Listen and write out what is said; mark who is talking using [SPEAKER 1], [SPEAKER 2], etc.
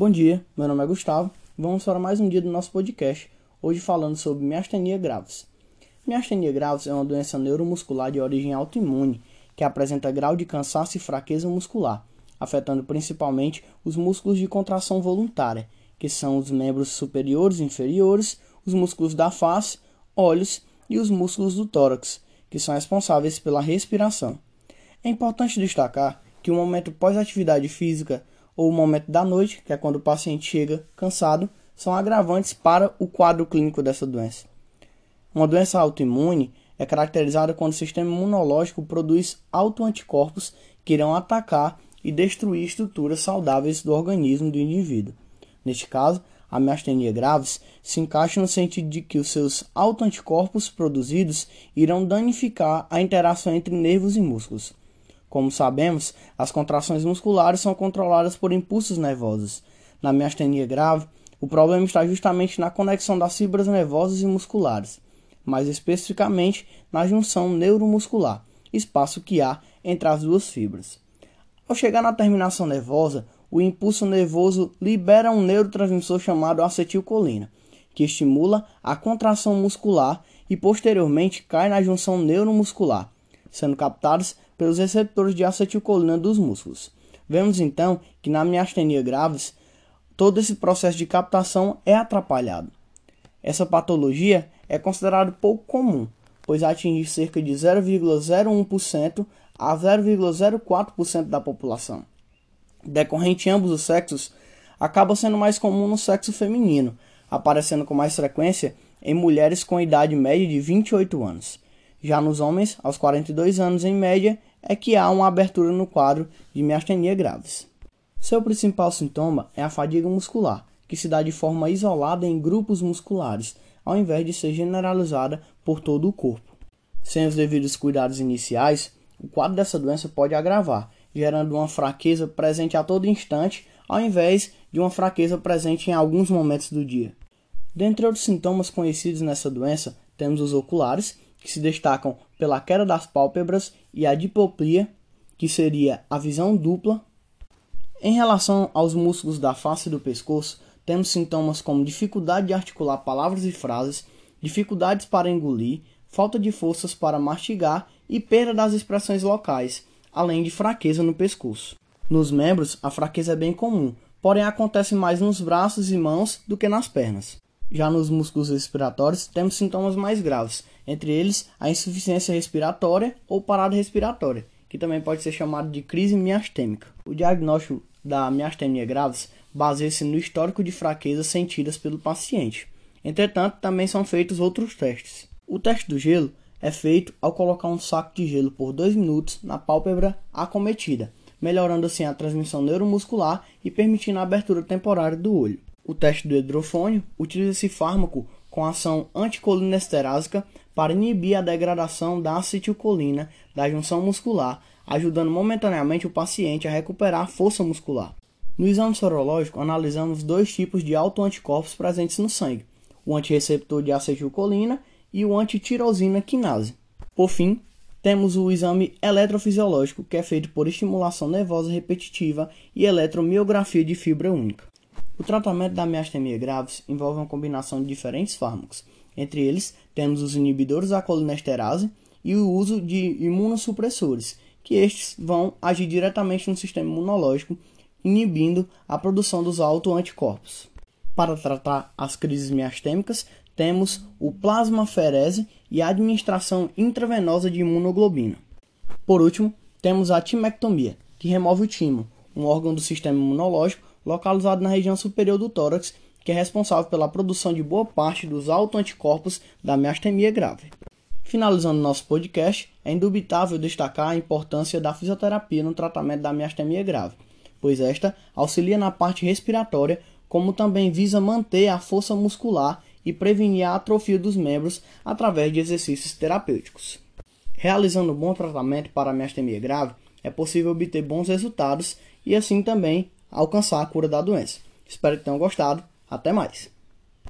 [SPEAKER 1] Bom dia, meu nome é Gustavo. Vamos para mais um dia do nosso podcast, hoje falando sobre miastenia graves. Miastenia graves é uma doença neuromuscular de origem autoimune que apresenta grau de cansaço e fraqueza muscular, afetando principalmente os músculos de contração voluntária, que são os membros superiores e inferiores, os músculos da face, olhos e os músculos do tórax, que são responsáveis pela respiração. É importante destacar que o momento pós-atividade física ou o momento da noite, que é quando o paciente chega cansado, são agravantes para o quadro clínico dessa doença. Uma doença autoimune é caracterizada quando o sistema imunológico produz autoanticorpos que irão atacar e destruir estruturas saudáveis do organismo do indivíduo. Neste caso, a miastenia graves se encaixa no sentido de que os seus autoanticorpos produzidos irão danificar a interação entre nervos e músculos. Como sabemos, as contrações musculares são controladas por impulsos nervosos. Na miastenia grave, o problema está justamente na conexão das fibras nervosas e musculares, mais especificamente na junção neuromuscular, espaço que há entre as duas fibras. Ao chegar na terminação nervosa, o impulso nervoso libera um neurotransmissor chamado acetilcolina, que estimula a contração muscular e posteriormente cai na junção neuromuscular, sendo captados pelos receptores de acetilcolina dos músculos. Vemos então que na miastenia graves, todo esse processo de captação é atrapalhado. Essa patologia é considerada pouco comum, pois atinge cerca de 0,01% a 0,04% da população. Decorrente em ambos os sexos, acaba sendo mais comum no sexo feminino, aparecendo com mais frequência em mulheres com idade média de 28 anos. Já nos homens, aos 42 anos em média, é que há uma abertura no quadro de miastenia graves. Seu principal sintoma é a fadiga muscular, que se dá de forma isolada em grupos musculares, ao invés de ser generalizada por todo o corpo. Sem os devidos cuidados iniciais, o quadro dessa doença pode agravar, gerando uma fraqueza presente a todo instante, ao invés de uma fraqueza presente em alguns momentos do dia. Dentre outros sintomas conhecidos nessa doença, temos os oculares, que se destacam pela queda das pálpebras e a diplopia, que seria a visão dupla. Em relação aos músculos da face e do pescoço, temos sintomas como dificuldade de articular palavras e frases, dificuldades para engolir, falta de forças para mastigar e perda das expressões locais, além de fraqueza no pescoço. Nos membros, a fraqueza é bem comum, porém acontece mais nos braços e mãos do que nas pernas. Já nos músculos respiratórios, temos sintomas mais graves, entre eles a insuficiência respiratória ou parada respiratória, que também pode ser chamado de crise miastêmica. O diagnóstico da miastenia graves baseia-se no histórico de fraquezas sentidas pelo paciente. Entretanto, também são feitos outros testes. O teste do gelo é feito ao colocar um saco de gelo por 2 minutos na pálpebra acometida, melhorando assim a transmissão neuromuscular e permitindo a abertura temporária do olho. O teste do hidrofônio utiliza esse fármaco com ação anticolinesterásica para inibir a degradação da acetilcolina da junção muscular, ajudando momentaneamente o paciente a recuperar a força muscular. No exame sorológico, analisamos dois tipos de autoanticorpos presentes no sangue, o antirreceptor de acetilcolina e o antitirosina quinase. Por fim, temos o exame eletrofisiológico, que é feito por estimulação nervosa repetitiva e eletromiografia de fibra única. O tratamento da miastenia graves envolve uma combinação de diferentes fármacos. Entre eles, temos os inibidores da colinesterase e o uso de imunossupressores, que estes vão agir diretamente no sistema imunológico, inibindo a produção dos autoanticorpos. Para tratar as crises miastêmicas, temos o plasmaferese e a administração intravenosa de imunoglobina. Por último, temos a timectomia, que remove o timo, um órgão do sistema imunológico localizado na região superior do tórax, que é responsável pela produção de boa parte dos autoanticorpos da miastemia grave. Finalizando nosso podcast, é indubitável destacar a importância da fisioterapia no tratamento da miastemia grave, pois esta auxilia na parte respiratória, como também visa manter a força muscular e prevenir a atrofia dos membros através de exercícios terapêuticos. Realizando um bom tratamento para a miastemia grave, é possível obter bons resultados e assim também alcançar a cura da doença. Espero que tenham gostado. Até mais.